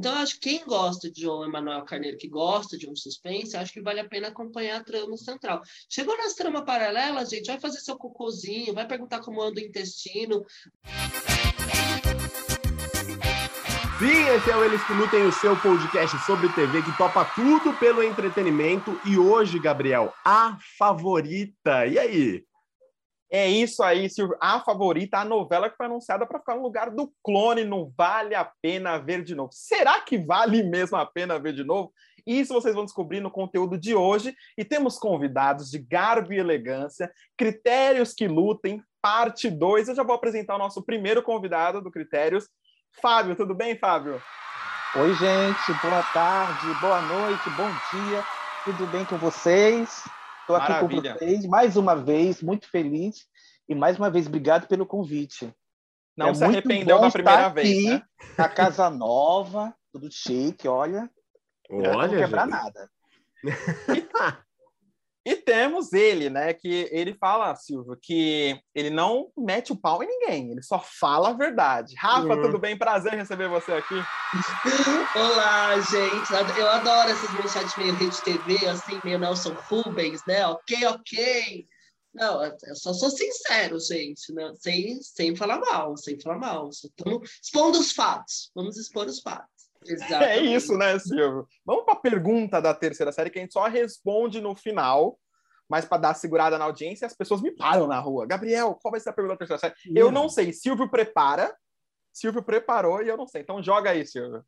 Então, acho que quem gosta de João Emanuel Carneiro, que gosta de um suspense, acho que vale a pena acompanhar a trama central. Chegou nas tramas paralelas, gente, vai fazer seu cocôzinho, vai perguntar como anda o intestino. Sim, esse é o Eles que Lutem, o seu podcast sobre TV que topa tudo pelo entretenimento. E hoje, Gabriel, a favorita. E aí? É isso aí, Silvio. A favorita, a novela que foi anunciada para ficar no lugar do clone, não vale a pena ver de novo. Será que vale mesmo a pena ver de novo? Isso vocês vão descobrir no conteúdo de hoje. E temos convidados de garbo e elegância, critérios que lutem, parte 2. Eu já vou apresentar o nosso primeiro convidado do Critérios, Fábio, tudo bem, Fábio? Oi, gente, boa tarde, boa noite, bom dia, tudo bem com vocês? Estou aqui com vocês mais uma vez, muito feliz e mais uma vez obrigado pelo convite. Não é se arrependeu da primeira vez, aqui, né? A casa nova, tudo chique, olha. Olha, não quebrar gente. nada. E temos ele, né? Que ele fala, Silvio, que ele não mete o pau em ninguém, ele só fala a verdade. Rafa, uhum. tudo bem? Prazer receber você aqui. Olá, gente. Eu adoro essas mensagens meio rede TV, assim, meio Nelson Rubens, né? Ok, ok. Não, eu só sou sincero, gente, né? sem, sem falar mal, sem falar mal. Estamos expondo os fatos. Vamos expor os fatos. Exatamente. É isso, né, Silvio? Vamos para a pergunta da terceira série, que a gente só responde no final, mas para dar segurada na audiência, as pessoas me param na rua. Gabriel, qual vai ser a pergunta da terceira série? Eu não sei. Silvio prepara. Silvio preparou e eu não sei. Então joga aí, Silvio.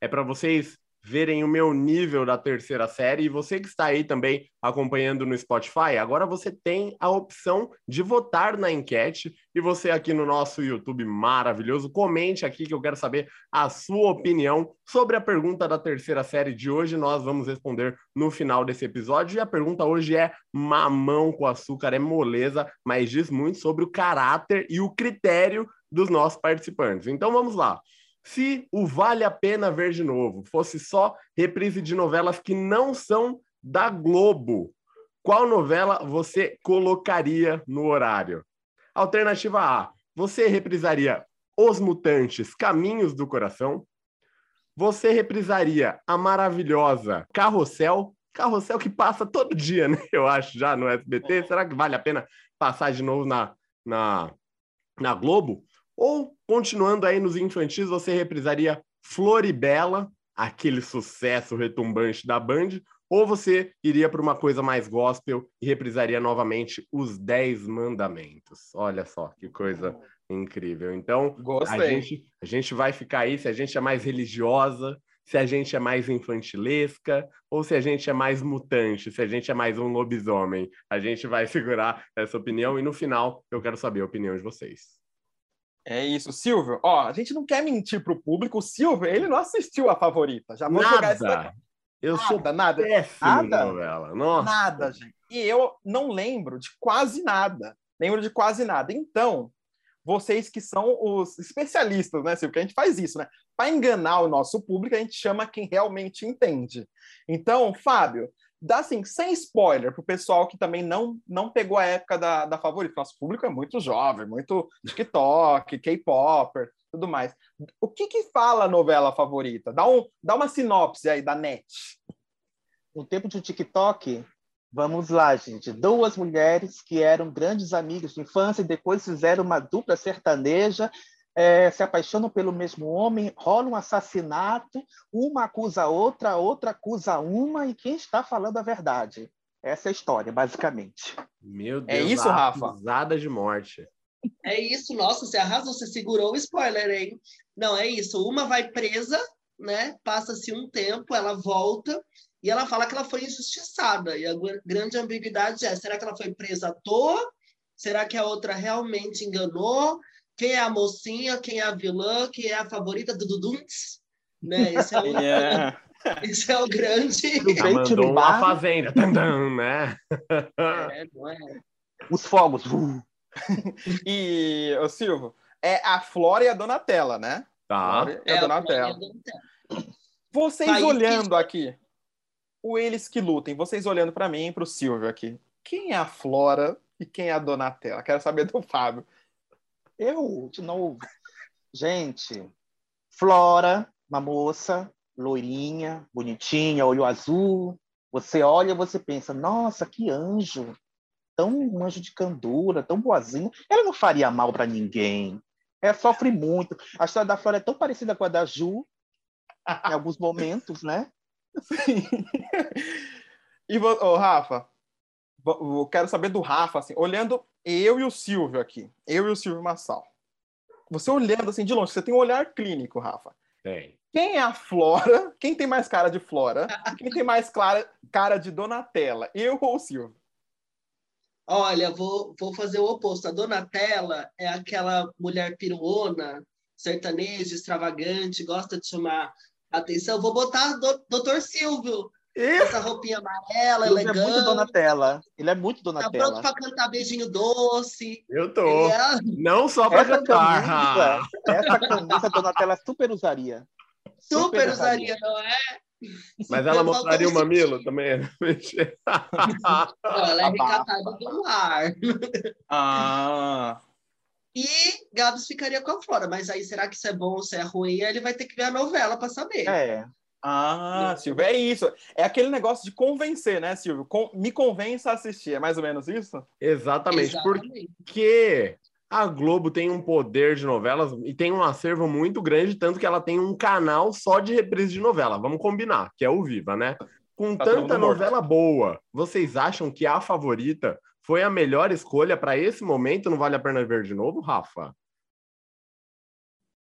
É para vocês verem o meu nível da terceira série. E você que está aí também acompanhando no Spotify, agora você tem a opção de votar na enquete. E você aqui no nosso YouTube maravilhoso, comente aqui que eu quero saber a sua opinião sobre a pergunta da terceira série de hoje. Nós vamos responder no final desse episódio. E a pergunta hoje é mamão com açúcar, é moleza, mas diz muito sobre o caráter e o critério dos nossos participantes. Então vamos lá. Se o Vale a Pena Ver de Novo fosse só reprise de novelas que não são da Globo, qual novela você colocaria no horário? Alternativa A: você reprisaria Os Mutantes Caminhos do Coração? Você reprisaria a maravilhosa Carrossel? Carrossel que passa todo dia, né? Eu acho, já no SBT. Será que vale a pena passar de novo na, na, na Globo? Ou, continuando aí nos infantis, você reprisaria Floribela, aquele sucesso retumbante da Band, ou você iria para uma coisa mais gospel e reprisaria novamente os Dez Mandamentos. Olha só que coisa incrível. Então, a gente, a gente vai ficar aí se a gente é mais religiosa, se a gente é mais infantilesca ou se a gente é mais mutante, se a gente é mais um lobisomem. A gente vai segurar essa opinião e no final eu quero saber a opinião de vocês. É isso, Silvio. Ó, a gente não quer mentir pro público. O Silvio, ele não assistiu a favorita. Já vou jogar isso daqui. Eu nada, sou nada. nada, novela. Nossa. Nada, gente. E eu não lembro de quase nada. Lembro de quase nada. Então, vocês que são os especialistas, né, Silvio? Que a gente faz isso, né? Para enganar o nosso público, a gente chama quem realmente entende. Então, Fábio, dá assim, sem spoiler, pro pessoal que também não, não pegou a época da, da favorita. Nosso público é muito jovem, muito TikTok, K-Popper, tudo mais. O que que fala a novela favorita? Dá, um, dá uma sinopse aí da net. No tempo de TikTok, vamos lá, gente. Duas mulheres que eram grandes amigas de infância e depois fizeram uma dupla sertaneja é, se apaixonam pelo mesmo homem, rola um assassinato, uma acusa a outra, a outra acusa uma, e quem está falando a verdade? Essa é a história, basicamente. Meu é Deus, é isso, Rafa? Acusada de morte. É isso, nossa, você arrasou, você segurou o spoiler, hein? Não, é isso. Uma vai presa, né? Passa-se um tempo, ela volta e ela fala que ela foi injustiçada. E a grande ambiguidade é: será que ela foi presa à toa? Será que a outra realmente enganou? Quem é a mocinha, quem é a vilã, quem é a favorita do Duduntz, né? Esse é o, yeah. esse é o grande... Mandou uma fazenda, tandam, né? É, não é? Os fogos. e, o Silvio, é a Flora e a Donatella, né? Tá. Flora e a é, Donatella. Vocês País olhando que... aqui, o Eles que Lutem, vocês olhando para mim e para o Silvio aqui, quem é a Flora e quem é a Donatella? Quero saber do Fábio. Eu, de novo. Gente, Flora, uma moça loirinha, bonitinha, olho azul. Você olha, você pensa, nossa, que anjo, tão um anjo de candura, tão boazinha. Ela não faria mal para ninguém. Ela sofre muito. A história da Flora é tão parecida com a da Ju, em alguns momentos, né? Sim. E, oh, Rafa, eu quero saber do Rafa, assim, olhando eu e o Silvio aqui, eu e o Silvio Massal. Você olhando assim de longe, você tem um olhar clínico, Rafa. Tem. Quem é a Flora? Quem tem mais cara de Flora? Quem tem mais clara, cara de Donatella? Eu ou o Silvio? Olha, vou, vou fazer o oposto. A Donatella é aquela mulher piruona, sertaneja, extravagante, gosta de chamar atenção. Vou botar do, Doutor Silvio. Essa roupinha amarela, Ele elegante. é muito Donatella. Ele é muito Tá Donatella. pronto para cantar beijinho doce. Eu tô. Ele é- Não só para Essa cantar. camisa, essa camisa a Donatella super usaria. super usaria, não é? Mas ela Eu mostraria o mamilo também? Não, ela é recatada do ar. Ah, E Gabs ficaria com a Flora. Mas aí, será que isso é bom ou se é ruim? Aí Ele vai ter que ver a novela para saber. É, ah, Silvio, é isso. É aquele negócio de convencer, né, Silvio? Com- me convença a assistir, é mais ou menos isso? Exatamente. Exatamente. Porque a Globo tem um poder de novelas e tem um acervo muito grande, tanto que ela tem um canal só de reprise de novela. Vamos combinar, que é o Viva, né? Com Tá tanta mundo morto. novela boa, vocês acham que a favorita foi a melhor escolha para esse momento? Não vale a pena ver de novo, Rafa?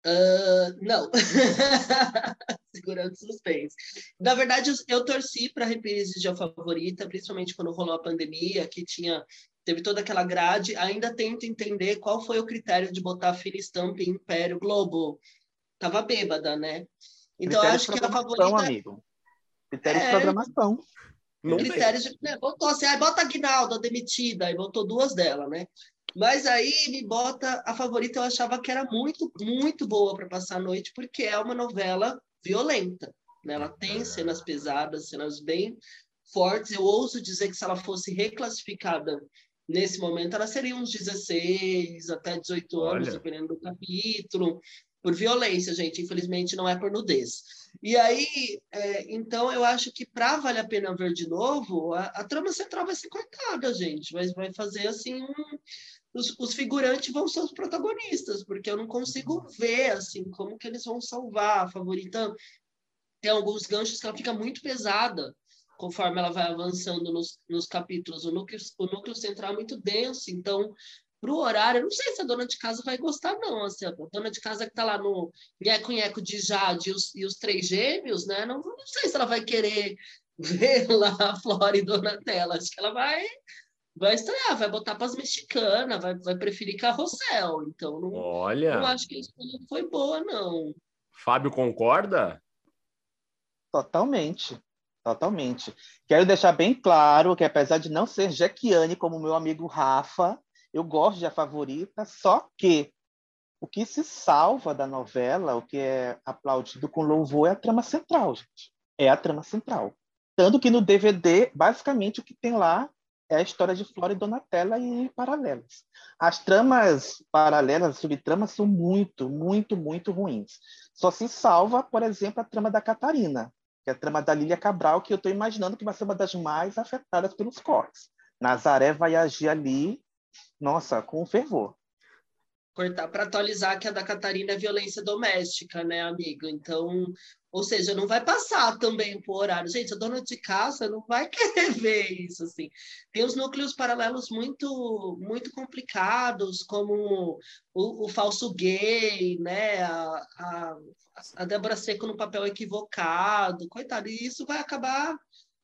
Ah, não. Segurando suspense. Na verdade, eu- eu torci para a reprise de A Favorita, principalmente quando rolou a pandemia, que tinha teve toda aquela grade. Ainda tento entender qual foi o critério de botar a Fila Stamp em Império Globo. Tava bêbada, né? Então, critério acho de que a favorita amigo. Critério de É. programação. Não critérios de. Né, botou assim, aí bota a Guinalda demitida, aí botou duas dela, né? Mas aí me bota a favorita, eu achava que era muito, muito boa para passar a noite, porque é uma novela violenta. Né? Ela tem cenas pesadas, cenas bem fortes. Eu ouso dizer que se ela fosse reclassificada nesse momento, ela seria uns 16 até 18 anos, Olha. dependendo do capítulo, por violência, gente. Infelizmente, não é por nudez. E aí, é, então, eu acho que para vale a pena ver de novo, a, a trama central vai ser cortada, gente. Vai, vai fazer assim um. Os, os figurantes vão ser os protagonistas, porque eu não consigo ver assim como que eles vão salvar a favorita. Tem alguns ganchos que ela fica muito pesada conforme ela vai avançando nos, nos capítulos. O núcleo, o núcleo central é muito denso, então para o horário, eu não sei se a dona de casa vai gostar, não. Assim, a dona de casa que está lá no Nheco-Nheco de Jade e os, e os três gêmeos, né? Não, não sei se ela vai querer ver lá a Flora e Donatella. Acho que ela vai, vai estranhar, vai botar para as mexicanas, vai, vai preferir carrossel. Então, não, Olha, não acho que a escolha foi boa, não. Fábio concorda? Totalmente. Totalmente. Quero deixar bem claro que, apesar de não ser Jequiane como meu amigo Rafa, eu gosto de A Favorita, só que o que se salva da novela, o que é aplaudido com louvor, é a trama central, gente. É a trama central. Tanto que no DVD, basicamente, o que tem lá é a história de Flora e Donatella e paralelas. As tramas paralelas, as subtramas, são muito, muito, muito ruins. Só se salva, por exemplo, a trama da Catarina, que é a trama da Lília Cabral, que eu estou imaginando que vai ser uma das mais afetadas pelos cortes. Nazaré vai agir ali, nossa, com fervor. Cortar para atualizar que a da Catarina é violência doméstica, né, amigo? Então, ou seja, não vai passar também por horário. Gente, a dona de casa não vai querer ver isso, assim. Tem os núcleos paralelos muito, muito complicados, como o, o falso gay, né? A, a, a Débora Seco no papel equivocado, coitado. E isso vai acabar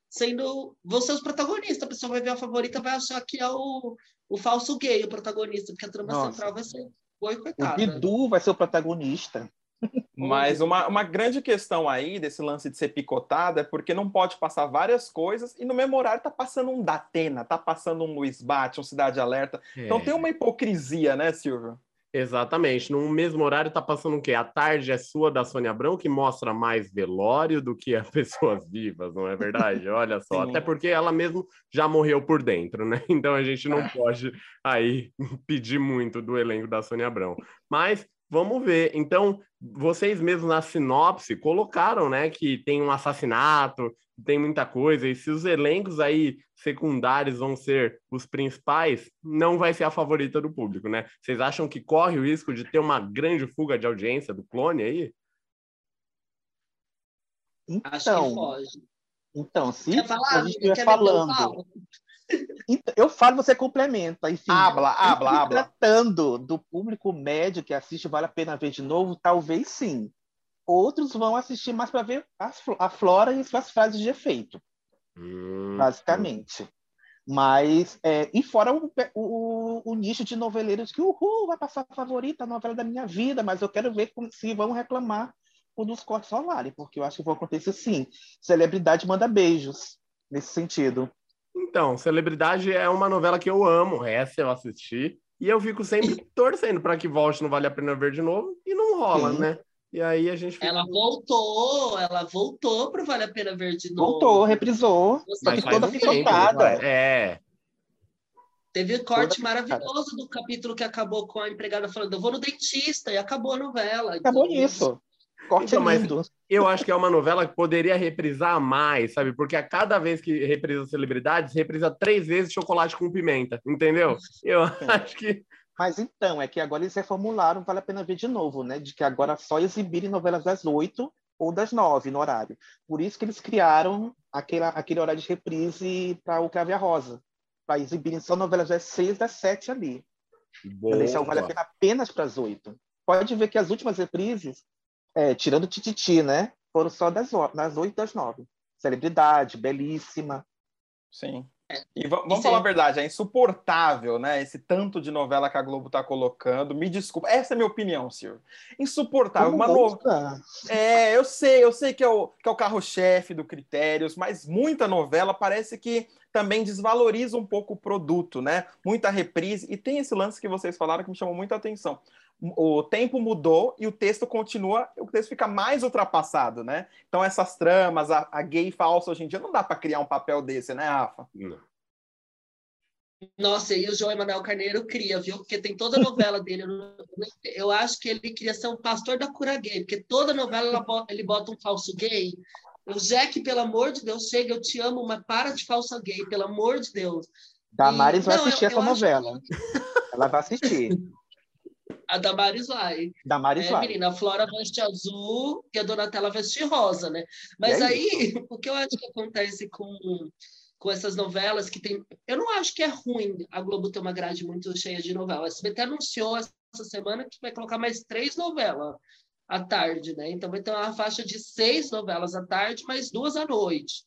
sendo... Ser os protagonistas. A pessoa vai ver a favorita, vai achar que é o, o falso gay, o protagonista, porque a trama Nossa. central vai ser... Oi, O coitada. Bidu vai ser o protagonista. Mas uma, uma grande questão aí desse lance de ser picotado é porque não pode passar várias coisas e no mesmo horário tá passando um Datena, tá passando um Luiz Bate, um Cidade Alerta. Então É. tem uma hipocrisia, né, Silvio? Exatamente. No mesmo horário tá passando o quê? A tarde é sua da Sônia Abrão, que mostra mais velório do que as pessoas vivas, não é verdade? Olha só. Sim. Até porque ela mesmo já morreu por dentro, né? Então a gente não pode aí pedir muito do elenco da Sônia Abrão. Mas vamos ver. Então, vocês mesmos na sinopse colocaram, né, que tem um assassinato, tem muita coisa, e se os elencos aí secundários vão ser os principais, não vai ser a favorita do público, né? Vocês acham que corre o risco de ter uma grande fuga de audiência do clone aí? Então, então se Quer falar, a gente estiver falando? Então, eu falo, você complementa. Enfim, Habla, habla, se habla. tratando do público médio que assiste Vale a Pena Ver de novo, talvez sim. Outros vão assistir mais para ver as a flora e suas frases de efeito, Hum, basicamente. Mas, é, e fora o, o, o nicho de noveleiros que, uhul, vai passar a favorita, a novela da minha vida, mas eu quero ver como, se vão reclamar quando os cortes rolarem, porque eu acho que vai acontecer sim. Celebridade manda beijos nesse sentido. Então, Celebridade é uma novela que eu amo, essa eu assisti, e eu fico sempre torcendo para que volte, não vale a pena ver de novo, e não rola, Sim. né? E aí a gente. Ela voltou, ela voltou pro Vale a Pena Ver de novo. Voltou, reprisou. Você que toda um picotada. É. é. Teve um corte toda maravilhoso picada. do capítulo que acabou com a empregada falando: eu vou no dentista, e acabou a novela. Acabou então, isso. Corte então, é lindo. eu acho que é uma novela que poderia reprisar mais, sabe? Porque a cada vez que reprisa celebridades, reprisa três vezes chocolate com pimenta, entendeu? Eu acho que mas então, é que agora eles reformularam, vale a pena ver de novo, né? De que agora só exibirem novelas das oito ou das nove no horário. Por isso que eles criaram aquele, aquele horário de reprise para o Crave a Rosa. Para exibirem só novelas das seis, das sete ali. Para deixar o Vale a. Pena apenas para as oito. Pode ver que as últimas reprises, é, tirando Tititi, né? Foram só das, das oito das nove. Celebridade, belíssima. Sim. E va- vamos Isso falar é- a verdade, é insuportável, né? Esse tanto de novela que a Globo tá colocando. Me desculpa, essa é a minha opinião, Silvio. Insuportável. Como Uma? É, eu sei, eu sei que é o, que é o carro-chefe do Critérios, mas muita novela parece que também desvaloriza um pouco o produto, né? Muita reprise. E tem esse lance que vocês falaram que me chamou muita atenção. O tempo mudou e o texto continua, o texto fica mais ultrapassado, né? Então, essas tramas, a, a gay falsa hoje em dia, não dá para criar um papel desse, né, Rafa? Não. Nossa, e o João Emanuel Carneiro cria, viu? Porque tem toda a novela dele. Eu, acho que ele queria ser um pastor da cura gay, porque toda novela ele bota um falso gay. O Jack, pelo amor de Deus, chega, eu te amo, mas para de falsa gay, pelo amor de Deus. Damares E- vai não, assistir eu- essa eu acho novela. Ela vai assistir. A Damaris vai. Damares É, vai. menina, a Flora veste azul e a Donatella veste rosa, né? Mas é aí, o que eu acho que acontece com, com essas novelas que tem. Eu não acho que é ruim a Globo ter uma grade muito cheia de novela. A SBT anunciou essa semana que vai colocar mais três novelas à tarde, né? Então vai ter uma faixa de seis novelas à tarde, mais duas à noite.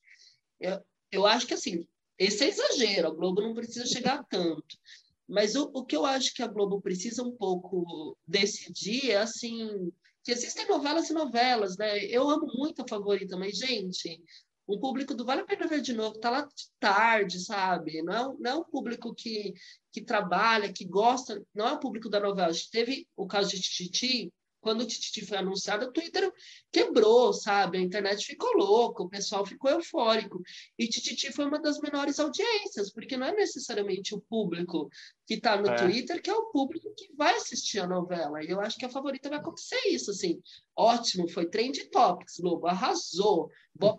Eu, eu acho que assim, esse é exagero, a Globo não precisa chegar a tanto. Mas o, o que eu acho que a Globo precisa um pouco decidir é assim, que existem novelas e novelas, né? Eu amo muito a favorita, mas, gente, o público do Vale a Pena Ver de Novo tá lá de tarde, sabe? Não é, não é um público que, que trabalha, que gosta, não é o público da novela. A gente teve o caso de Tititi, quando o Tititi foi anunciado, o Twitter quebrou, sabe? A internet ficou louca, o pessoal ficou eufórico. E Tititi foi uma das menores audiências, porque não é necessariamente o público que está no É. Twitter que é o público que vai assistir a novela. E eu acho que a favorita vai acontecer isso, assim. Ótimo, foi trend topics, Globo, arrasou.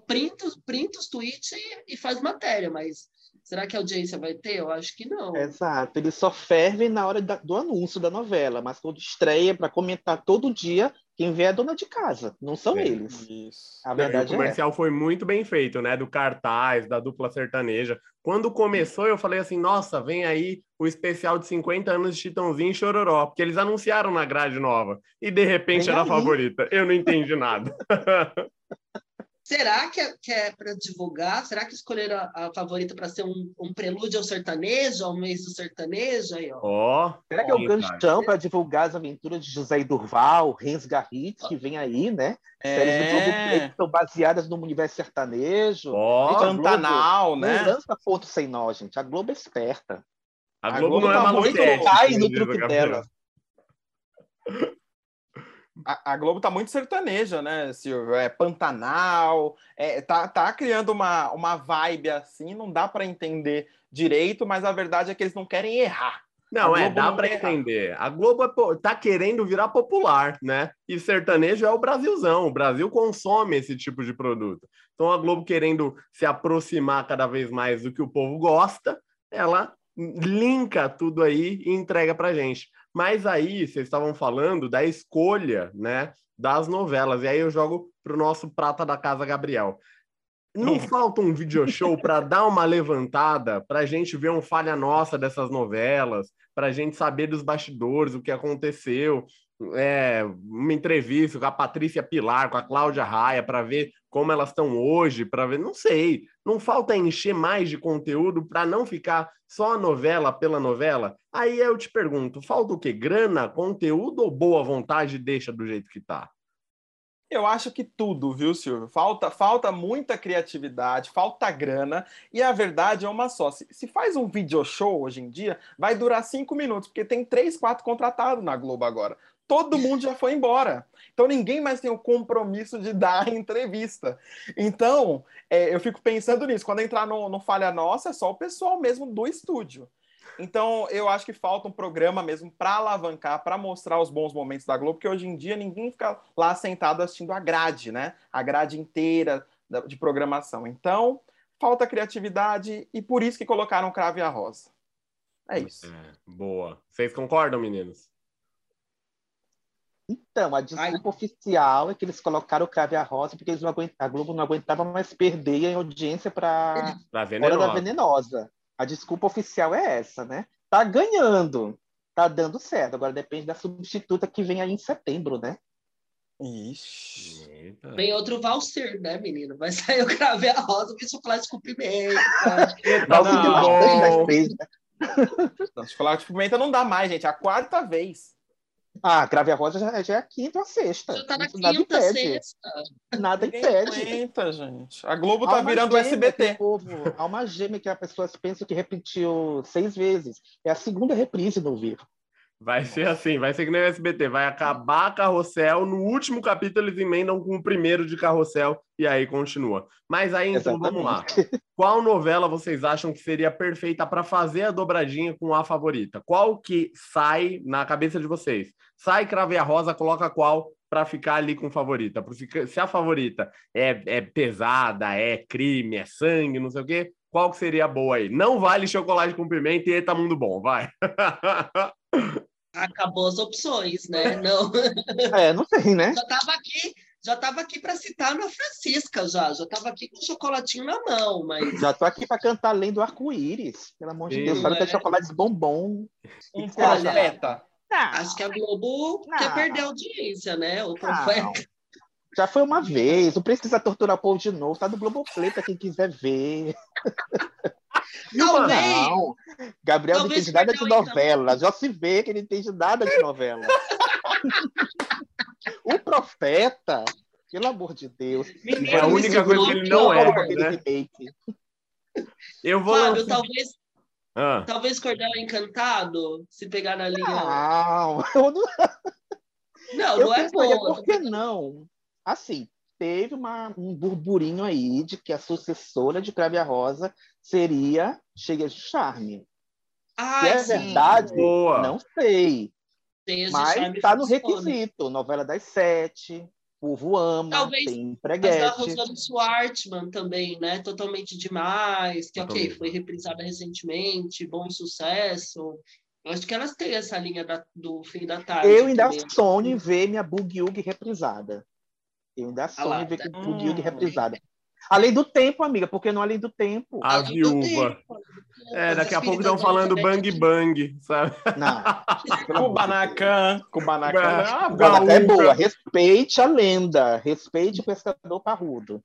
Printa, os- printa os tweets e, e faz matéria, mas será que a audiência vai ter? Eu acho que não. Exato. Eles só fervem na hora da- do anúncio da novela, mas quando estreia para comentar todo dia, quem vê é a dona de casa, não são É. eles. Isso. A Não, verdade o é. comercial foi muito bem feito, né? Do cartaz, da dupla sertaneja. Quando começou, eu falei assim: nossa, vem aí o especial de 50 anos de Chitãozinho e Chororó, porque eles anunciaram na grade nova. E de repente Vem era a aí. favorita. Eu não entendi nada. Será que é, que é para divulgar? Será que escolheram a, a favorita para ser um, um prelúdio ao sertanejo, ao mês do sertanejo? Aí, ó. Ó. Será que é o ganchão para divulgar as aventuras de José Durval, Renz Garrit, que vem aí, né? Séries do Globo Play É, que são baseadas no universo sertanejo. Ó, a Pantanal, Não né? lança ponto sem nó, gente. A Globo é esperta. a a Globo Globo não é tá muito- cai no o truque dela. A, a Globo tá muito sertaneja, né, Silvio? É Pantanal, é, tá, tá criando uma, uma vibe assim, não dá para entender direito, mas a verdade é que eles não querem errar. Não, é, dá para entender. A Globo é tá querendo virar popular, né? E sertanejo é o Brasilzão. O Brasil consome esse tipo de produto. Então a Globo querendo se aproximar cada vez mais do que o povo gosta, ela linka tudo aí e entrega pra gente. Mas aí vocês estavam falando da escolha, né, das novelas. E aí eu jogo pro nosso prata da casa Gabriel. Não falta um video show para dar uma levantada, para a gente ver um falha nossa dessas novelas, para a gente saber dos bastidores, o que aconteceu, é, uma entrevista com a Patrícia Pilar, com a Cláudia Raia, para ver como elas estão hoje, para ver, não sei, não falta encher mais de conteúdo para não ficar só a novela pela novela? Aí eu te pergunto, falta o quê? Grana, conteúdo ou boa vontade deixa do jeito que tá? Eu acho que tudo, viu, Silvio? Falta, falta muita criatividade, falta grana, e a verdade é uma só. Se, se faz um video show hoje em dia, vai durar cinco minutos, porque tem três, quatro contratados na Globo agora. Todo mundo já foi embora. Então ninguém mais tem o compromisso de dar entrevista. Então, é, eu fico pensando nisso. Quando entrar no, no Falha Nossa, é só o pessoal mesmo do estúdio. Então, eu acho que falta um programa mesmo para alavancar, para mostrar os bons momentos da Globo, porque hoje em dia ninguém fica lá sentado assistindo a grade, né? A grade inteira de programação. Então, falta criatividade e por isso que colocaram Crave a Rosa. É isso. É, boa. Vocês concordam, meninos? Então, a desculpa oficial é que eles colocaram o Crave a Rosa porque eles não aguent- a Globo não aguentava mais perder em audiência para Pra Hora venenosa. da Venenosa. A desculpa oficial é essa, né? Tá ganhando, tá dando certo. Agora depende da substituta que vem aí em setembro, né? Ixi. Eita. Vem outro Valser, né, menino? Vai sair o Crave a Rosa com chocolate com pimenta. Tá Nossa, tem bom. bastante da Space, né? Não, chocolate de pimenta não dá mais, gente. É a quarta vez. Ah, Crave a Rosa já, já é a quinta ou a sexta. Já tá na Isso nada quinta, impede. sexta. Nada impede. aguenta, gente. A Globo tá virando SBT. o Povo, há uma gêmea que as pessoas pensam que repetiu seis vezes. É a segunda reprise no vivo. Vai ser assim, vai ser que nem o SBT, vai acabar Carrossel, no último capítulo eles emendam com o primeiro de Carrossel e aí continua. Mas aí então vamos lá. Qual novela vocês acham que seria perfeita para fazer a dobradinha com a favorita? Qual que sai na cabeça de vocês? Sai Crave a Rosa, coloca qual para ficar ali com favorita? Porque se a favorita é, é pesada, é crime, é sangue, não sei o quê, qual que seria boa aí? Não vale chocolate com pimenta e Eita Mundo Bom, vai. Acabou as opções, né? Não. É, não tem, né? Já tava aqui, já tava aqui para citar a Ana Francisca já, já tava aqui com o chocolatinho na mão, mas Já tô aqui para cantar além do arco-íris. Pelo amor de Deus, Sim, sabe que é é. chocolate bombom. Um acha? profeta. acho que a Globo Não. quer perder a audiência, né? O profeta. Não. Já foi uma vez, não precisa torturar o povo de novo. Tá no Globoplay pra quem quiser ver. Talvez. Não, Gabriel não Talvez entende nada de então. novela. Já se vê que ele não entende nada de novela. o profeta, pelo amor de Deus. Menino, É a única coisa que ele não é, né? Eu vou Fábio, lançar- talvez, Ah, talvez Cordel Encantado, se pegar na linha. Não, eu não, Não, eu não é boa. por que não? Assim, teve uma, um burburinho aí de que a sucessora de Crave a Rosa seria Cheia de Charme. Ai, Se é sim, verdade, boa. não sei. Cheias de Mas charme tá no funciona. requisito. Novela das sete, povo ama, Talvez tem Mas da. Rosana Schwartzman também, né? Totalmente demais, que ok, Totalmente. foi reprisada recentemente, bom sucesso. Eu acho que elas têm essa linha da- do fim da tarde. Eu ainda também. sonho em ver minha Boogie Woogie reprisada. Eu ainda sonho lá, em ver tá. Boogie Woogie Hum. reprisada. Além do tempo, amiga, porque não além do tempo. A Além viúva. tempo, É, daqui a pouco estão falando bang bang, sabe? Não. Kubanacan. Kubanacan. Ah, Ga- Ela é boa. Respeite a lenda. Respeite o pescador parrudo.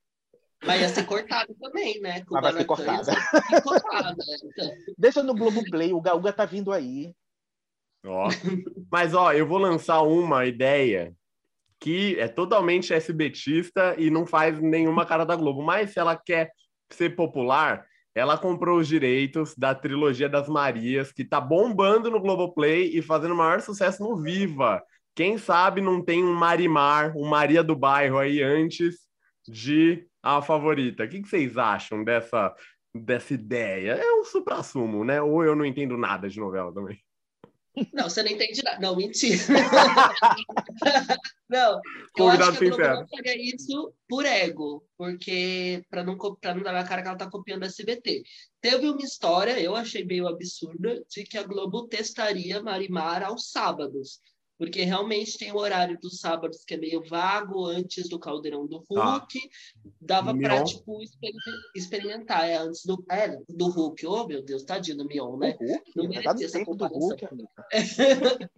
Mas ia ser cortado também, né? Mas vai ser Kubanacan ia cortada. ser cortada, então. Deixa no Globoplay. O Gaúga tá vindo aí. Ó. Mas, ó, eu vou lançar uma ideia que é totalmente SBTista e não faz nenhuma cara da Globo. Mas se ela quer ser popular, ela comprou os direitos da trilogia das Marias, que tá bombando no Globoplay e fazendo maior sucesso no Viva. Quem sabe não tem um Marimar, um Maria do Bairro aí antes de a favorita. O que, que vocês acham dessa, dessa ideia? É um supra-sumo, né? Ou eu não entendo nada de novela também. Não, você não entende nada. Não, mentira. não, eu Convidado acho que a Globo não faria isso por ego, porque para não, pra não dar na cara que ela tá copiando a SBT. Teve uma história, eu achei meio absurda, de que a Globo testaria Marimar aos sábados. Porque realmente tem o horário dos sábados que é meio vago, antes do Caldeirão do Tá. Hulk. Dava para, tipo, exper- experimentar. É, antes do, é, do Hulk. Oh, meu Deus, tadinho do Mion, né? Hulk? Não merecia essa comparação. Hulk.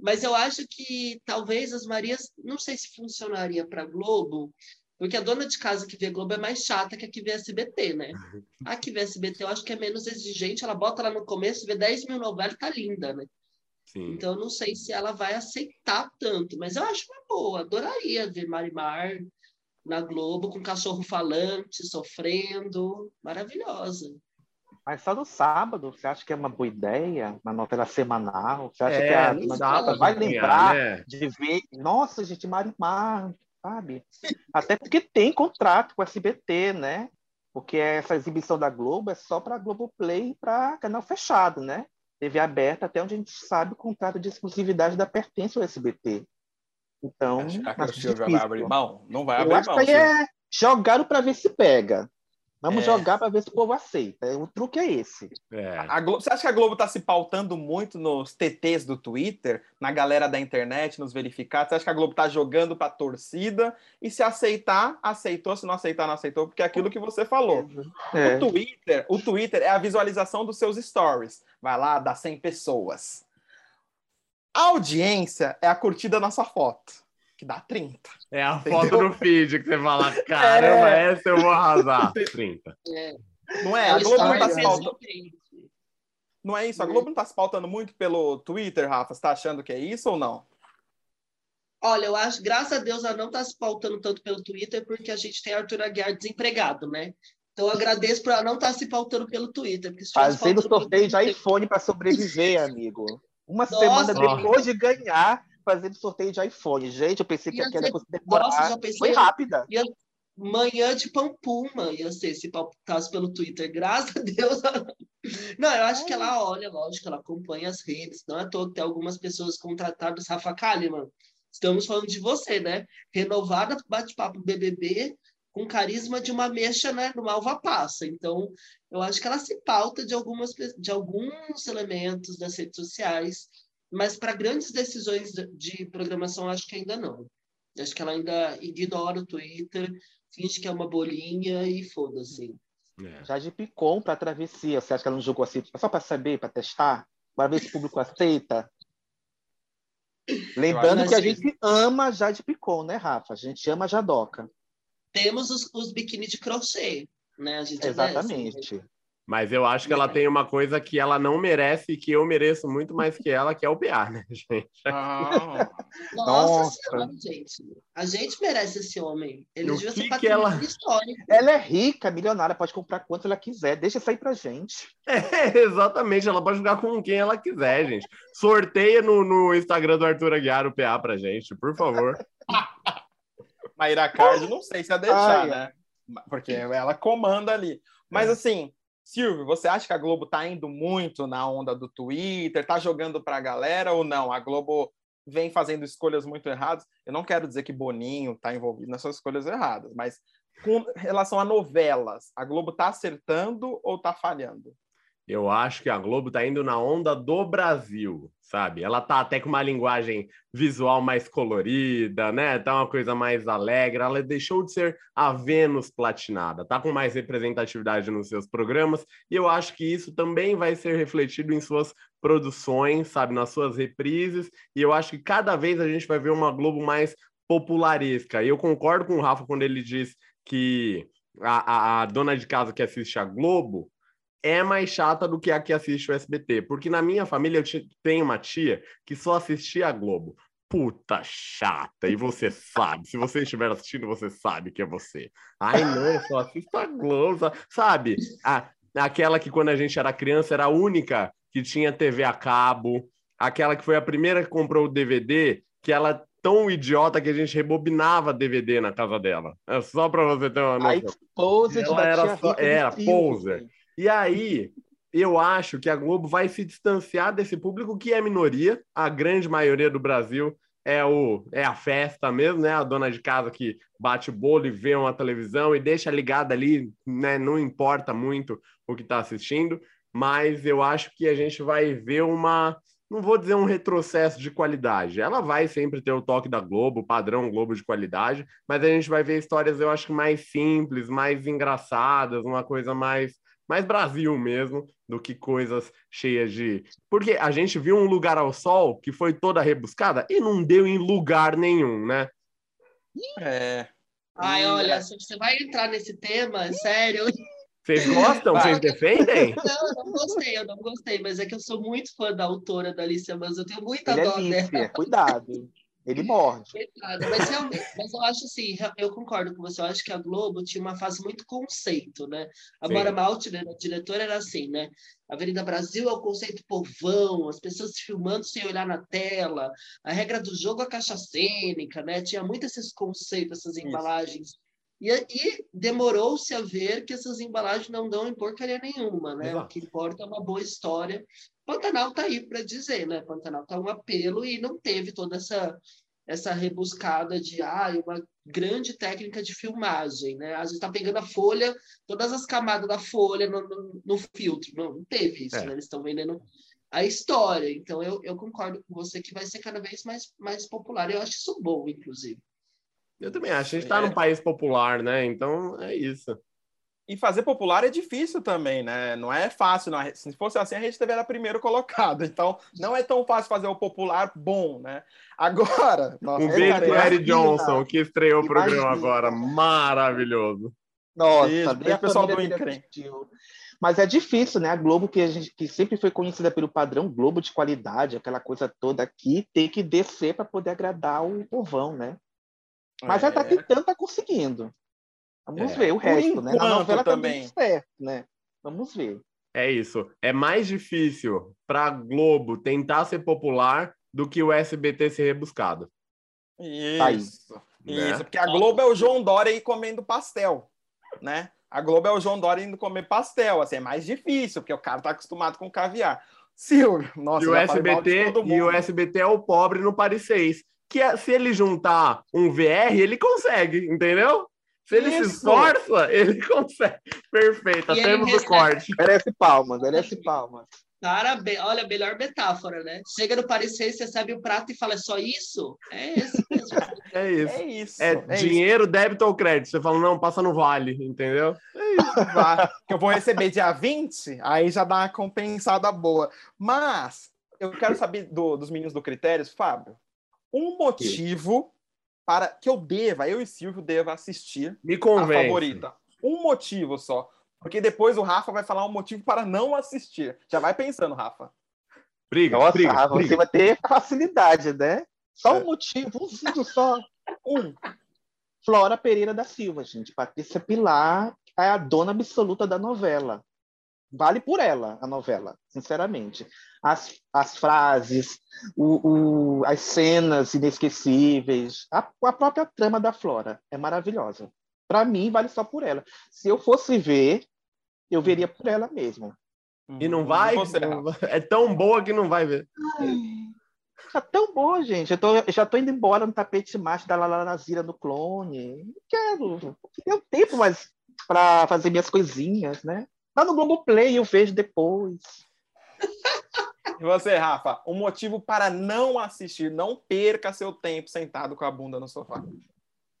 Mas eu acho que talvez as Marias, não sei se funcionaria para Globo, porque a dona de casa que vê Globo é mais chata que a que vê SBT, né? A que vê SBT eu acho que é menos exigente, ela bota lá no começo, vê 10 mil novelas tá linda, né? Sim. Então não sei se ela vai aceitar tanto, mas eu acho uma boa, adoraria ver Marimar na Globo com cachorro falante, sofrendo, maravilhosa. Mas só no sábado, você acha que é uma boa ideia? Uma novela semanal? Você acha que É, a dá casa pra vai lembrar né? de ver? Nossa, gente, Marimar, sabe? Até porque tem contrato com a SBT, né? Porque essa exibição da Globo é só para Globoplay e para canal fechado, né? TV aberta, até onde a gente sabe, o contrato de exclusividade da pertence ao SBT. Então, Será que o acho Silvio vai abrir mão? Não vai abrir acho mão. é jogaram para ver se pega. Vamos É. jogar para ver se o povo aceita. O truque é esse. É. A Globo- você acha que a Globo está se pautando muito nos TTs do Twitter, na galera da internet, nos verificados? Você acha que a Globo está jogando para a torcida? E se aceitar, aceitou. Se não aceitar, não aceitou, porque é aquilo que você falou. É. O Twitter, o Twitter é a visualização dos seus stories. Vai lá, dá 100 pessoas. A audiência é a curtida na sua foto, que dá 30. É a Entendeu? foto do feed que você fala, caramba, É. essa eu vou arrasar. 30. Não é? É A Globo não tá se pautando. Não é isso? A Globo não tá se pautando muito pelo Twitter, Rafa? Você tá achando que é isso ou não? Olha, eu acho, graças a Deus, ela não está se pautando tanto pelo Twitter, porque a gente tem Arthur Aguiar desempregado, né? Então, eu agradeço por ela não estar se pautando pelo Twitter. Porque se tivesse Fazendo sorteio de iPhone para sobreviver, amigo. Uma Nossa, semana depois de ganhar, fazendo sorteio de iPhone. Gente, eu pensei que Ia aquela coisa Nossa, demorar. já pensei- Foi rápida. Manhã de Pampuma ia ser se pautasse pelo Twitter. Graças a Deus. não- eu acho que ela olha, lógico, ela acompanha as redes. Não é que tem algumas pessoas contratadas. Rafa Kalimann, estamos falando de você, né? Renovada bate-papo BBB com carisma de uma mexa, né? No Malva Passa. Então, eu acho que ela se pauta de, algumas, de alguns elementos das redes sociais, mas para grandes decisões de- de programação, acho que ainda não. Acho que ela ainda ignora o Twitter, finge que é uma bolinha e foda-se. É. Já de Picon para travessia. Você acha que ela não jogou assim? Só para saber, para testar? Para ver se o público aceita? Lembrando que a que- gente ama Jade Picon, né, Rafa? A gente ama a Jadoca. Temos os, os biquíni de crochê, né? A gente é Exatamente. Mas eu acho que ela tem uma coisa que ela não merece e que eu mereço muito mais que ela, que é o PA, né, gente? Ah, Nossa, Nossa. senhora, gente. A gente merece esse homem. Ele devia ser que patrimônio ela- histórico. Ela é rica, milionária, pode comprar quanto ela quiser. Deixa sair pra gente. É, exatamente, ela pode jogar com quem ela quiser, gente. Sorteia no, no Instagram do Arthur Aguiar o PA pra gente, por favor. Mayra Card, não sei se ia deixar, Ai, né? Porque ela comanda ali. Mas É. assim, Silvio, você acha que a Globo tá indo muito na onda do Twitter, tá jogando pra galera ou não? A Globo vem fazendo escolhas muito erradas. Eu não quero dizer que Boninho tá envolvido nessas escolhas erradas, mas com relação a novelas, a Globo tá acertando ou tá falhando? Eu acho que a Globo tá indo na onda do Brasil, sabe? Ela tá até com uma linguagem visual mais colorida, né? Tá uma coisa mais alegre. Ela deixou de ser a Vênus platinada, tá com mais representatividade nos seus programas. E eu acho que isso também vai ser refletido em suas produções, sabe? Nas suas reprises. E eu acho que cada vez a gente vai ver uma Globo mais popularesca. E eu concordo com o Rafa quando ele diz que a, a, a dona de casa que assiste a Globo é mais chata do que a que assiste o SBT. Porque na minha família eu tenho uma tia que só assistia a Globo. Puta chata, e você sabe. Se você estiver assistindo, você sabe que é você. Ai, não, eu só assisto a Globo. sa- Sabe? A, aquela que quando a gente era criança era a única que tinha TV a cabo. Aquela que foi a primeira que comprou o DVD, que ela tão idiota que a gente rebobinava DVD na casa dela. É só pra você ter uma noção. exposed Ela da era só- era poser. E aí, eu acho que a Globo vai se distanciar desse público que é minoria, a grande maioria do Brasil é o é a festa mesmo, né? A dona de casa que bate o bolo e vê uma televisão e deixa ligada ali, né? Não importa muito o que está assistindo, mas eu acho que a gente vai ver uma não vou dizer um retrocesso de qualidade. Ela vai sempre ter o toque da Globo, padrão Globo de qualidade, mas a gente vai ver histórias, eu acho que mais simples, mais engraçadas, uma coisa mais mais Brasil mesmo do que coisas cheias de. Porque a gente viu um lugar ao sol que foi toda rebuscada e não deu em lugar nenhum, né? É. Ai, olha, se você vai entrar nesse tema, sério. Vocês gostam? Vocês defendem? Não, eu não gostei, eu não gostei, mas é que eu sou muito fã da autora da Alicia Mas eu tenho muita Ele é dó límpia, dela. cuidado. Ele morde. Mas realmente, mas eu acho assim, eu concordo com você, eu acho que a Globo tinha uma fase muito conceito, né? A. Mara Malte, né, a diretora, era assim, né? Avenida Brasil é o conceito povão, as pessoas se filmando sem olhar na tela, a regra do jogo é a caixa cênica, né? Tinha muito esses conceitos, essas embalagens. E, e demorou-se a ver que essas embalagens não dão em porcaria nenhuma, né? Exato. O que importa é uma boa história. Pantanal tá aí para dizer, né? Pantanal tá um apelo e não teve toda essa essa rebuscada de ah, uma grande técnica de filmagem, né? A gente está pegando a folha, todas as camadas da folha no, no, no filtro. Não, não teve isso, É. né? Eles estão vendendo a história. Então eu, eu concordo com você que vai ser cada vez mais, mais popular. Eu acho isso bom, inclusive. Eu também acho. A gente está É. num país popular, né? Então é isso. E fazer popular é difícil também, né? Não é fácil. Não. Se fosse assim, a Rede TV era primeiro colocado. Então, não é tão fácil fazer o popular bom, né? Agora, nossa, Um é, beijo cara, pro Eric imagina. Johnson, que estreou o programa Imagina. agora. Maravilhoso. Nossa, Beijo, a pessoal do assistiu. Mas é difícil, né? A Globo, que, a gente, que sempre foi conhecida pelo padrão Globo de qualidade, aquela coisa toda aqui, tem que descer para poder agradar o povão, né? Mas ela tá É. tentando, tá conseguindo. Vamos É. ver o resto, né? Na novela também. também certo, né? Vamos ver. É isso. É mais difícil para Globo tentar ser popular do que o SBT ser rebuscado. Aí. Isso. Né? Isso, porque a Globo é o João Dória aí comendo pastel, né? A Globo é o João Dória indo comer pastel, assim, é mais difícil, porque o cara tá acostumado com caviar. Silvio, nossa, e o já SBT e o. SBT é o pobre no Paris 6. Que é- se ele juntar um VR, ele consegue, entendeu? Se ele se Isso. esforça, ele consegue. Perfeito, E temos o corte. Merece palmas, merece palmas. Parabéns. Olha, melhor metáfora, né? Chega no parecer, você recebe o prato e fala, é só isso? É esse mesmo. É isso. É isso. É, é dinheiro, débito ou crédito. Você fala, não, passa no vale, entendeu? isso. Vá, que eu vou receber dia 20, aí já dá uma compensada boa. Mas eu quero saber do- dos meninos do Critérios, Fábio, um motivo para que eu deva, eu e Silvio deva assistir Me a favorita. Um motivo só. Porque depois o Rafa vai falar um motivo para não assistir. Já vai pensando, Rafa. Briga, Nossa, briga, Rafa, briga. você vai ter facilidade, né? Só É. um motivo, um vídeo só. Um. Flora Pereira da Silva, gente. Patrícia Pilar é a dona absoluta da novela. Vale por ela, a novela, sinceramente. As, as frases, o, o- as cenas inesquecíveis, a, a própria trama da Flora é maravilhosa. Para mim, vale só por ela. Se eu fosse ver, eu veria por ela mesmo. E não vai? Você, não vai- É tão boa que não vai ver. Tá tão boa, gente. Eu, tô, eu já tô indo embora no tapete macho da Lalanazira no clone. Não quero. Eu tenho tempo mais para fazer minhas coisinhas, né? Tá no Globoplay, eu vejo depois. E você, Rafa, um motivo para não assistir, não perca seu tempo sentado com a bunda no sofá.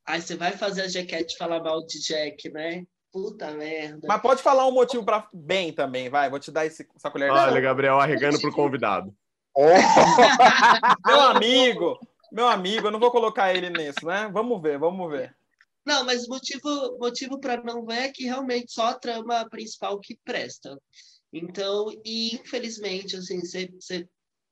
Aí você vai fazer a Jaquete falar mal de Jack, né? Puta merda. Mas pode falar um motivo para bem também, vai. Vou te dar esse, essa colher. de Olha, sopa. Gabriel arregando pro convidado. Meu amigo, meu amigo, eu não vou colocar ele nisso, né? Vamos ver, vamos ver. Não, mas motivo motivo para não ver é que realmente só a trama principal que presta. Então, e infelizmente, assim, você,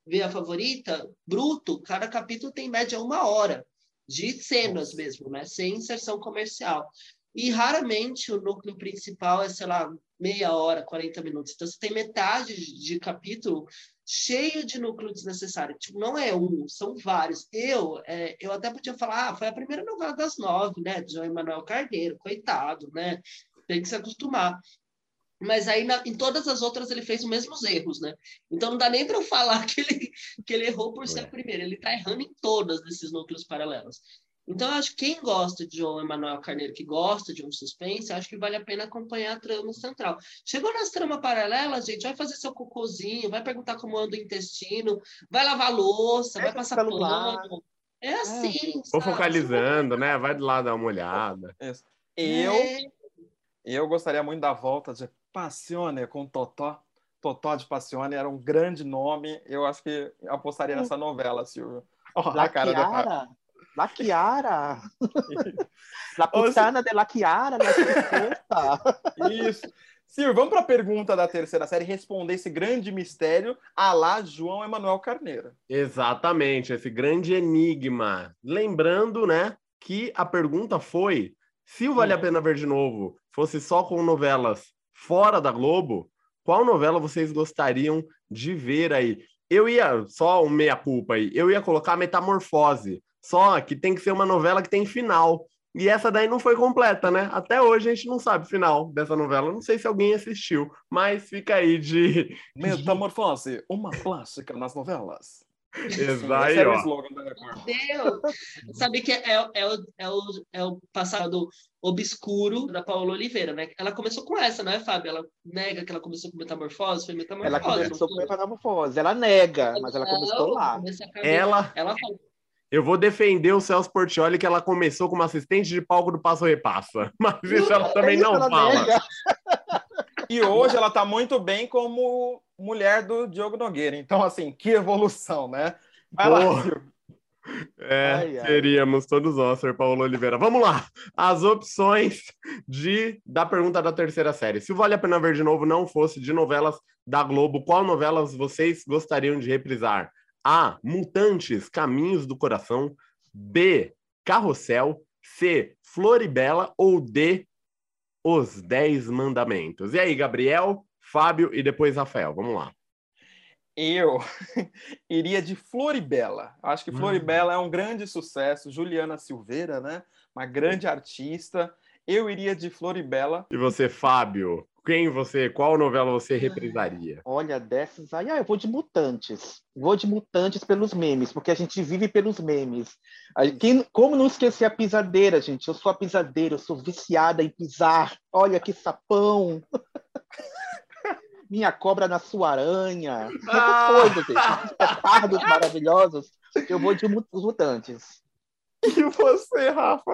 vê a favorita, bruto, cada capítulo tem em média uma hora de cenas mesmo, né? Sem inserção comercial. E raramente o núcleo principal é, sei lá, meia hora, 40 minutos. Então, você tem metade de capítulo cheio de núcleo desnecessário. Tipo, não é um, são vários. Eu, é, eu até podia falar, ah, foi a primeira novela das nove, né? De João Emanuel Carneiro, coitado, né? Tem que se acostumar. Mas aí na, em todas as outras ele fez os mesmos erros, né? Então não dá nem para eu falar que ele, que ele errou por ser a primeira, ele está errando em todas desses núcleos paralelos. Então, eu acho que quem gosta de João Emanuel Carneiro, que gosta de um suspense, acho que vale a pena acompanhar a trama central. Chegou nas tramas paralelas, gente, vai fazer seu cocôzinho, vai perguntar como anda o intestino, vai lavar louça, é vai passar pano. É assim. Vou focalizando, né? Vai de lá dar uma olhada. Isso. Eu, é. eu gostaria muito da volta de Passione com Totó. Totó de Passione era um grande nome. Eu acho que apostaria nessa novela, Silvio. Oh, a cara da La Chiara. La puttana de La Chiara, la Isso. Silvio, vamos para a pergunta da terceira série responder esse grande mistério a lá João Emanuel Carneiro. Exatamente, esse grande enigma. Lembrando, né, que a pergunta foi se o Vale a Pena Ver de Novo fosse só com novelas fora da Globo, qual novela vocês gostariam de ver aí? Eu ia, só um meia-culpa aí, eu ia colocar Metamorfose, só que tem que ser uma novela que tem final. E essa daí não foi completa, né? Até hoje a gente não sabe o final dessa novela. Não sei se alguém assistiu, mas fica aí de. Metamorfose, uma clássica nas novelas. Exato. Esse é o slogan da Record. Deus! Sabe que é, é, o, é, o, é o passado obscuro da Paula Oliveira, né? Ela começou com essa, não é, Fábio? Ela nega que ela começou com metamorfose, foi metamorfose. Ela começou com metamorfose, ela nega, mas ela começou lá. Ela, ela eu vou defender o Celso Portioli, que ela começou como assistente de palco do Passo Repassa. Mas isso ela também não fala. E hoje ela está muito bem como mulher do Diogo Nogueira. Então, assim, que evolução, né? Vai lá, É, ai, ai. queríamos todos nós ser Paulo Oliveira. Vamos lá. As opções de da pergunta da terceira série. Se o Vale a Pena Ver de Novo não fosse de novelas da Globo, qual novelas vocês gostariam de reprisar? A. Mutantes, Caminhos do Coração. B. Carrossel. C. Floribela. Ou D. Os Dez Mandamentos. E aí, Gabriel, Fábio e depois Rafael. Vamos lá. Eu iria de Floribela. Acho que Floribela hum. é um grande sucesso. Juliana Silveira, né? Uma grande artista. Eu iria de Floribela. E você, Fábio? Quem você, qual novela você reprisaria? Olha, dessas aí, ah, eu vou de Mutantes. Vou de Mutantes pelos memes, porque a gente vive pelos memes. Quem, como não esquecer a pisadeira, gente? Eu sou a pisadeira, eu sou viciada em pisar. Olha que sapão. Minha cobra na sua aranha. Ah! Coisa, gente. Pardos maravilhosos. Eu vou de Mutantes. E você, Rafa?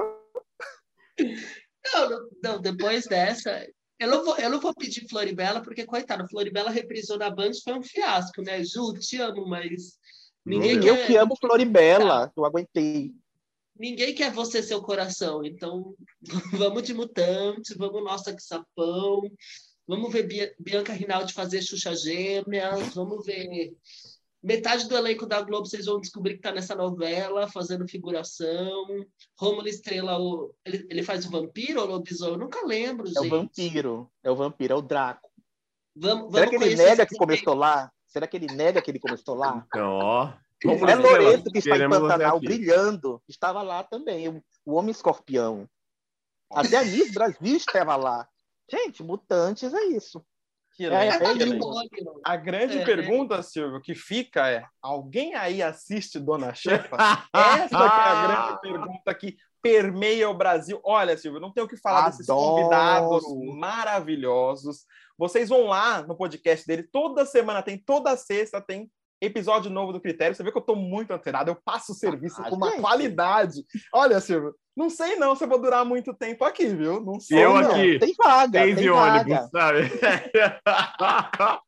Não, não, depois dessa, eu não, vou, eu não vou pedir Floribela, porque, coitada, Floribela reprisou na Band, foi um fiasco, né? Ju, te amo, mas. Ninguém eu quer... que amo Floribela, tá. eu aguentei. Ninguém quer você seu coração, então vamos de mutantes, vamos nossa que sapão, vamos ver Bianca Rinaldi fazer Xuxa Gêmeas, vamos ver Metade do elenco da Globo vocês vão descobrir que está nessa novela, fazendo figuração. Rômulo Estrela, o... ele, ele faz o vampiro ou o lobisomem? Eu nunca lembro, gente. É o vampiro, é o vampiro, é o Draco. Vamos, Será que ele nega que começou lá? Será que ele nega que ele começou lá? Ó. Oh, é Loreto que está em Pantanal brilhando. Estava lá também, o, o Homem Escorpião. Até a Miss Brasil estava lá. Gente, mutantes é isso. Que é, é, a grande é, pergunta. Silvio, que fica é: alguém aí assiste Dona Chefa? Essa é a grande pergunta que permeia o Brasil. Olha, Silvio, não tenho o que falar Adoro. desses convidados maravilhosos. Vocês vão lá no podcast dele, toda semana tem, toda sexta tem episódio novo do Critério. Você vê que eu estou muito antenado, eu passo o serviço ah, com uma gente. qualidade. Olha, Silvio, não sei não se eu vou durar muito tempo aqui, viu? Não sei. Eu não. aqui. Tem vaga. Tem, tem ônibus, sabe?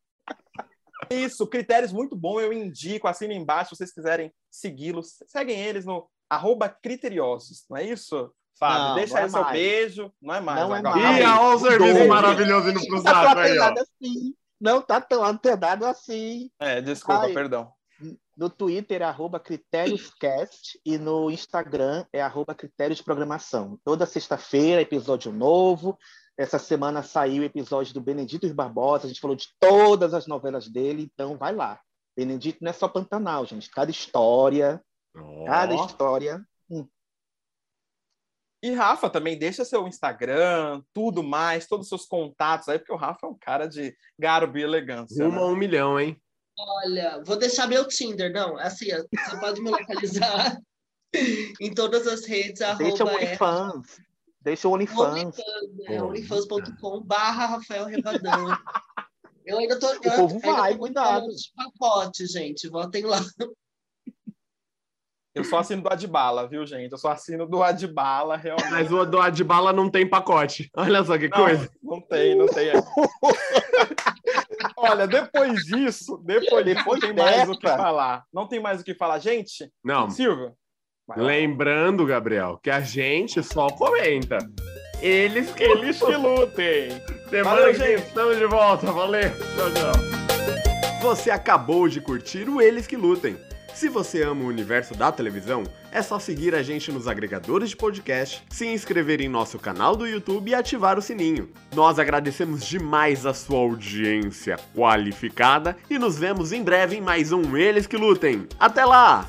Isso, critérios muito bom, eu indico, assina embaixo se vocês quiserem segui-los. Seguem eles no arroba criteriosos, não é isso? Fábio, não, deixa não aí é seu mais. beijo. Não é mais. Não agora. é mais. E olha o serviço maravilhoso indo pro zap aí, ó. Assim. Não tá tão antenado assim. É, desculpa, Ai. perdão. No Twitter é arroba critérioscast e no Instagram é arroba critérios de programação. Toda sexta-feira, episódio novo. Essa semana saiu o episódio do Benedito Barbosa. A gente falou de todas as novelas dele, então vai lá. Benedito não é só Pantanal, gente. Cada história, oh. cada história. Hum. E Rafa, também deixa seu Instagram, tudo mais, todos os seus contatos aí, porque o Rafa é um cara de garbo e elegância. Rumo né? a um milhão, hein? Olha, vou deixar meu Tinder, não, assim, você pode me localizar em todas as redes, Deixa o OnlyFans. Deixa o OnlyFans. OnlyFans, né? Bom. onlyfans.com barra Rafael Rebadão. Eu ainda tô. O povo eu ainda vai, tô cuidado. De pacote, gente. Votem lá. Eu só assino do Adbala, viu, gente? Eu só assino do Adbala, realmente. Mas o do Adbala não tem pacote. Olha só que Não, coisa. Não tem, não tem. Olha, depois disso, depois, disso, não Depois tem mais o que falar. Não tem mais o que falar. Gente, Não, lá. lembrando, Gabriel, que a gente só comenta. Eles que Eles que lutem. Semana Valeu, gente. estamos de volta. Valeu. Tchau, tchau. Você acabou de curtir o Eles que Lutem. Se você ama o universo da televisão, é só seguir a gente nos agregadores de podcast, se inscrever em nosso canal do YouTube e ativar o sininho. Nós agradecemos demais a sua audiência qualificada e nos vemos em breve em mais um Eles que Lutem. Até lá!